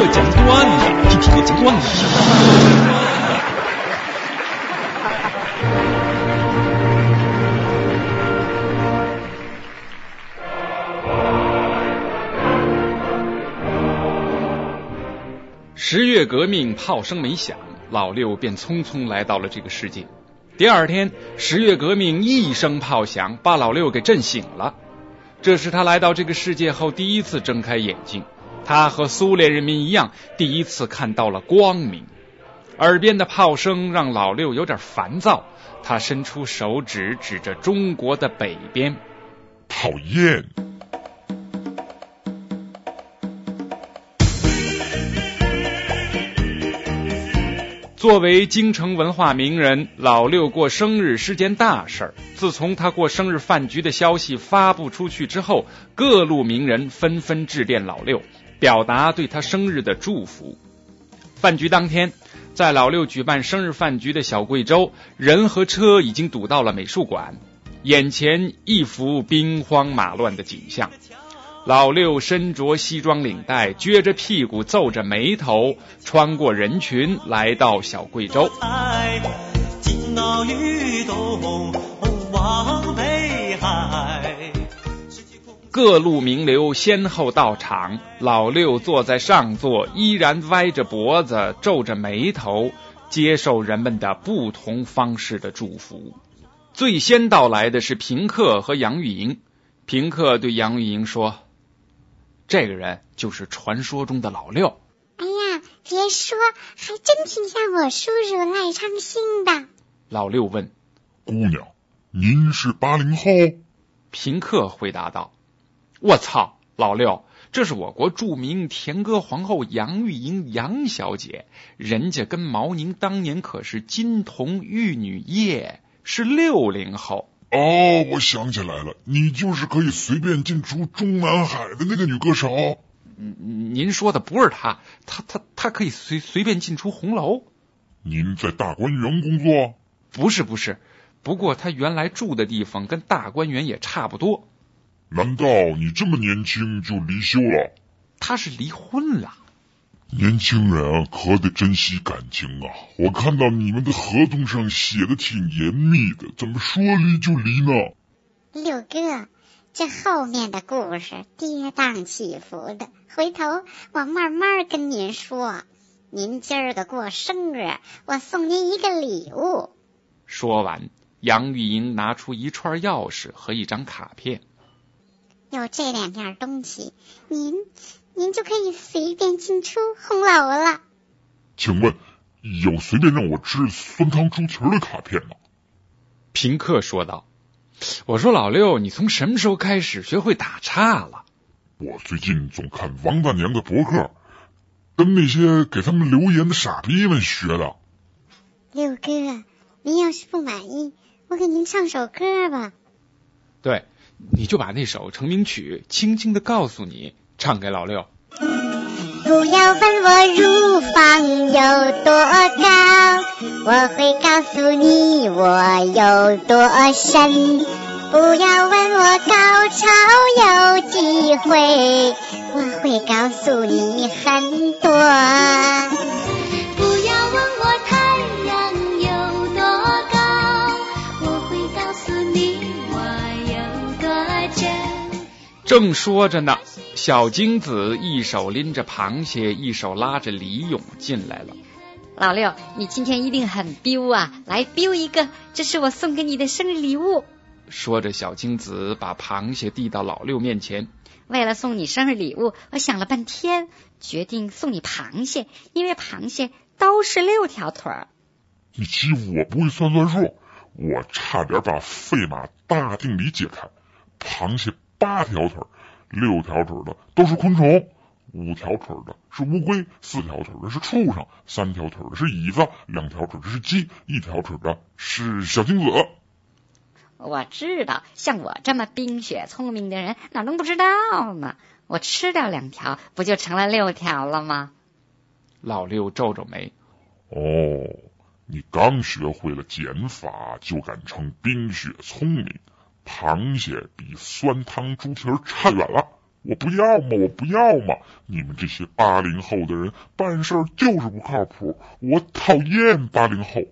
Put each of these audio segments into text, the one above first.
我讲段子，听听我讲段子。十月革命炮声没响，老六便匆匆来到了这个世界。第二天，十月革命一声炮响，把老六给震醒了。这是他来到这个世界后第一次睁开眼睛。他和苏联人民一样，第一次看到了光明。耳边的炮声让老六有点烦躁，他伸出手指指着中国的北边，讨厌。作为京城文化名人，老六过生日是件大事儿。自从他过生日饭局的消息发布出去之后，各路名人纷纷致电老六，表达对他生日的祝福。饭局当天，在老六举办生日饭局的小贵州，人和车已经堵到了美术馆，眼前一幅兵荒马乱的景象。老六身着西装领带，撅着屁股，皱着眉头，穿过人群，来到小贵州。各路名流先后到场，老六坐在上座，依然歪着脖子，皱着眉头，接受人们的不同方式的祝福。最先到来的是平克和杨钰莹。平克对杨钰莹说。这个人就是传说中的老六。哎呀，别说，还真挺像我叔叔赖昌星的。老六问：“姑娘，您是八零后？”平克回答道：“我操，老六，这是我国著名甜歌皇后杨钰莹杨小姐，人家跟毛宁当年可是金童玉女耶，是六零后。”哦，我想起来了，你就是可以随便进出中南海的那个女歌手。嗯，您说的不是她，她她她可以随随便进出红楼。您在大观园工作？不是不是，不过她原来住的地方跟大观园也差不多。难道你这么年轻就离休了？他是离婚了。年轻人可得珍惜感情啊！我看到你们的合同上写的挺严密的，怎么说离就离呢？六哥，这后面的故事跌宕起伏的，回头我慢慢跟您说。您今儿个过生日，我送您一个礼物。说完，杨玉莹拿出一串钥匙和一张卡片。有这两样东西，您。您就可以随便进出红楼了。请问有随便让我吃酸汤猪蹄儿的卡片吗？平克说道。我说老六，你从什么时候开始学会打岔了？我最近总看王大娘的博客，跟那些给他们留言的傻逼们学的。六哥，您要是不满意，我给您唱首歌吧。对，你就把那首成名曲《轻轻的告诉你》。唱给老六。不要问我乳房有多高，我会告诉你我有多深。不要问我高潮有几回，我会告诉你很多。正说着呢，小金子一手拎着螃蟹，一手拉着李勇进来了。老六，你今天一定很彪啊！来彪一个，这是我送给你的生日礼物。说着，小金子把螃蟹递到老六面前。为了送你生日礼物，我想了半天，决定送你螃蟹，因为螃蟹都是六条腿儿。你欺负我不会算算数，我差点把费马大定理解开。螃蟹。八条腿，六条腿的都是昆虫，五条腿的是乌龟，四条腿的是畜生，三条腿的是椅子，两条腿的是鸡，一条腿的是小金子。我知道，像我这么冰雪聪明的人，哪能不知道呢？我吃掉两条，不就成了六条了吗？老六皱皱眉。哦，你刚学会了减法，就敢称冰雪聪明？螃蟹比酸汤猪蹄儿差远了，我不要嘛，我不要嘛！你们这些八零后的人办事就是不靠谱，我讨厌八零后。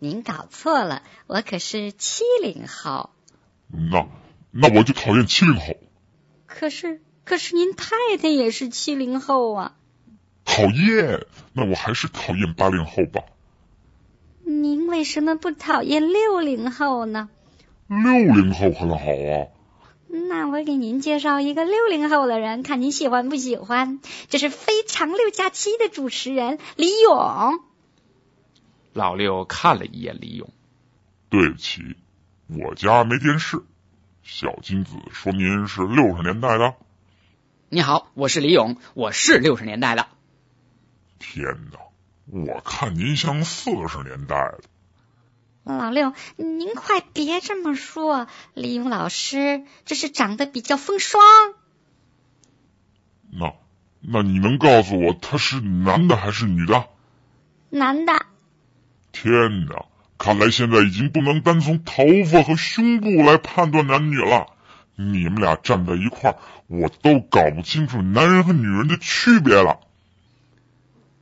您搞错了，我可是七零后。那那我就讨厌七零后。可是可是您太太也是七零后啊。讨厌，那我还是讨厌八零后吧。您为什么不讨厌六零后呢？六零后很好啊。那我给您介绍一个六零后的人，看您喜欢不喜欢。这是《非常六加七》的主持人李勇。老六看了一眼李勇，对不起，我家没电视。小金子说您是六十年代的。你好，我是李勇，我是六十年代的。天哪，我看您像四十年代的。老六，您快别这么说，李勇老师这是长得比较风霜。那，那你能告诉我他是男的还是女的？男的。天哪，看来现在已经不能单从头发和胸部来判断男女了。你们俩站在一块儿，我都搞不清楚男人和女人的区别了。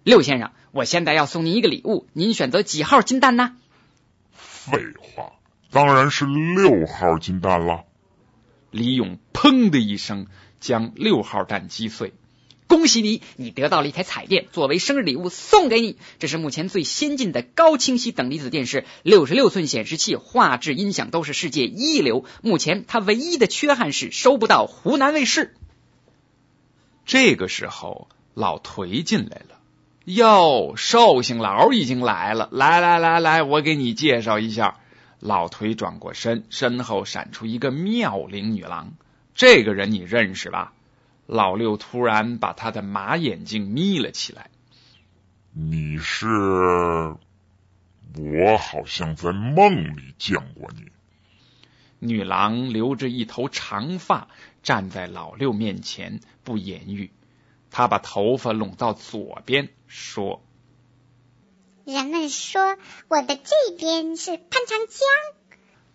六先生，我现在要送您一个礼物，您选择几号金蛋呢？废话，当然是六号金蛋了。李勇砰的一声将六号蛋击碎。恭喜你，你得到了一台彩电，作为生日礼物送给你。这是目前最先进的高清晰等离子电视，六十六寸显示器，画质、音响都是世界一流。目前它唯一的缺憾是收不到湖南卫视。这个时候，老颓进来了。哟，寿星老已经来了！来来来来，我给你介绍一下。老腿转过身，身后闪出一个妙龄女郎。这个人你认识吧？老六突然把他的马眼睛眯了起来。你是？我好像在梦里见过你。女郎留着一头长发，站在老六面前，不言语。他把头发拢到左边，说：“人们说我的这边是潘长江。”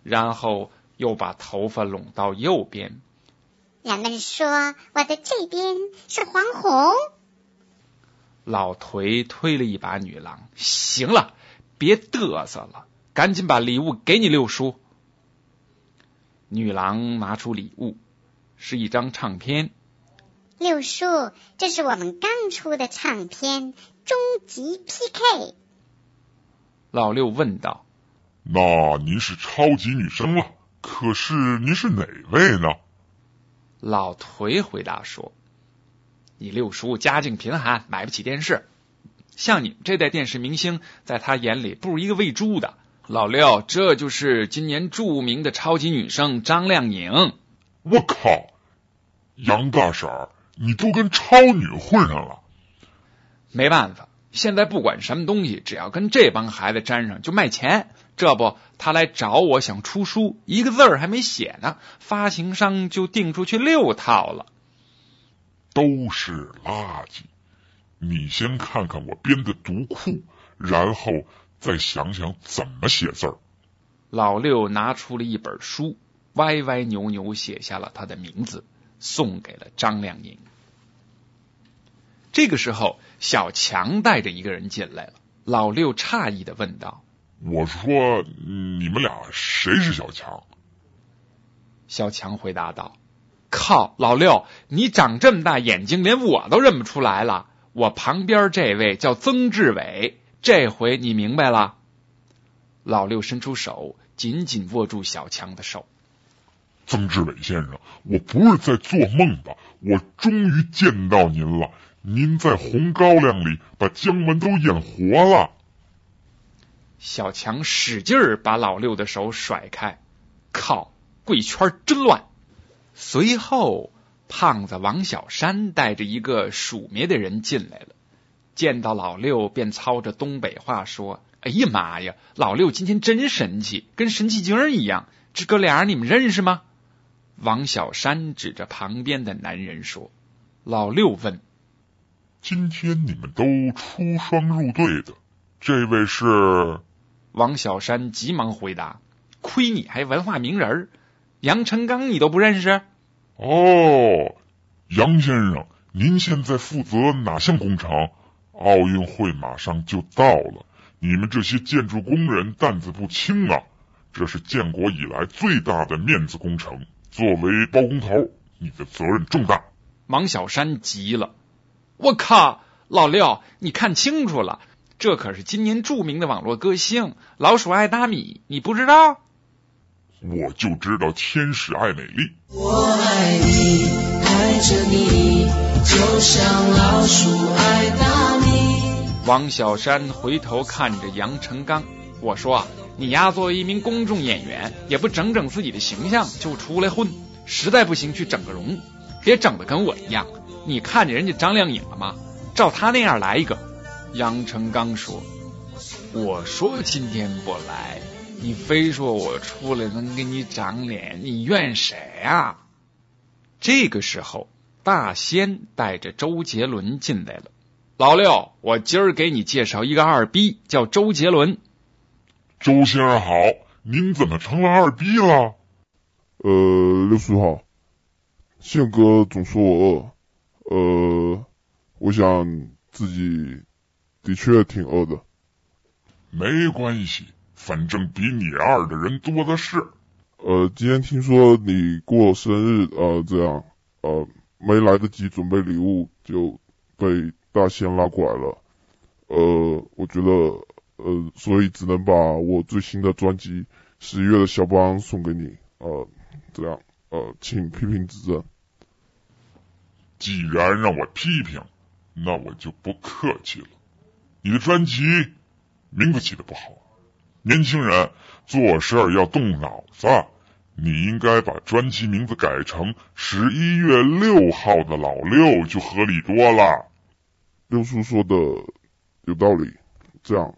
然后又把头发拢到右边。人们说我的这边是黄宏。老颓推了一把女郎：“行了，别嘚瑟了，赶紧把礼物给你六叔。”女郎拿出礼物，是一张唱片。六叔，这是我们刚出的唱片《终极 PK》。老六问道：“那您是超级女生了？可是您是哪位呢？”老颓回答说：“你六叔家境贫寒，买不起电视。像你们这代电视明星，在他眼里不如一个喂猪的。”老六，这就是今年著名的超级女生张靓颖。我靠，杨大婶儿！你都跟超女混上了，没办法，现在不管什么东西，只要跟这帮孩子沾上就卖钱。这不，他来找我想出书，一个字儿还没写呢，发行商就订出去六套了。都是垃圾，你先看看我编的读库，然后再想想怎么写字儿。老六拿出了一本书，歪歪扭扭写下了他的名字。送给了张靓颖。这个时候，小强带着一个人进来了。老六诧异的问道：“我说，你们俩谁是小强？”小强回答道：“靠，老六，你长这么大眼睛，连我都认不出来了。我旁边这位叫曾志伟，这回你明白了？”老六伸出手，紧紧握住小强的手。曾志伟先生，我不是在做梦吧？我终于见到您了！您在红高粱里把姜文都演活了。小强使劲儿把老六的手甩开，靠，贵圈真乱。随后，胖子王小山带着一个署名的人进来了，见到老六便操着东北话说：“哎呀妈呀，老六今天真神气，跟神气精一样。这哥俩你们认识吗？”王小山指着旁边的男人说：“老六问，今天你们都出双入对的，这位是？”王小山急忙回答：“亏你还文化名人，杨成刚你都不认识？”哦，杨先生，您现在负责哪项工程？奥运会马上就到了，你们这些建筑工人担子不轻啊！这是建国以来最大的面子工程，作为包工头，你的责任重大。王小山急了：“我靠，老六，你看清楚了，这可是今年著名的网络歌星老鼠爱大米，你不知道？”我就知道天使爱美丽。我爱你，爱着你，就像老鼠爱大米。王小山回头看着杨成刚，我说啊，你呀，作为一名公众演员，也不整整自己的形象就出来混，实在不行去整个容，别整的跟我一样。你看见人家张靓颖了吗？照她那样来一个。杨成刚说：“我说今天不来，你非说我出来能给你长脸，你怨谁啊？”这个时候，大仙带着周杰伦进来了。老六，我今儿给你介绍一个二逼，叫周杰伦。周先生好，您怎么成了二逼了？呃，六叔好，宪哥总说我饿，呃，我想自己的确挺饿的。没关系，反正比你二的人多的是。呃，今天听说你过生日，呃，这样，呃，没来得及准备礼物就被。大仙拉过来了，呃，我觉得，呃，所以只能把我最新的专辑《十一月的肖邦》送给你，呃，这样，呃，请批评指正。既然让我批评，那我就不客气了。你的专辑名字起的不好，年轻人做事要动脑子，你应该把专辑名字改成《十一月六号的老六》，就合理多了。六叔说的有道理，这样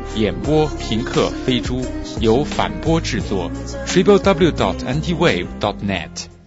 演播平克飞猪由反播制作 triplew.ntwave.net。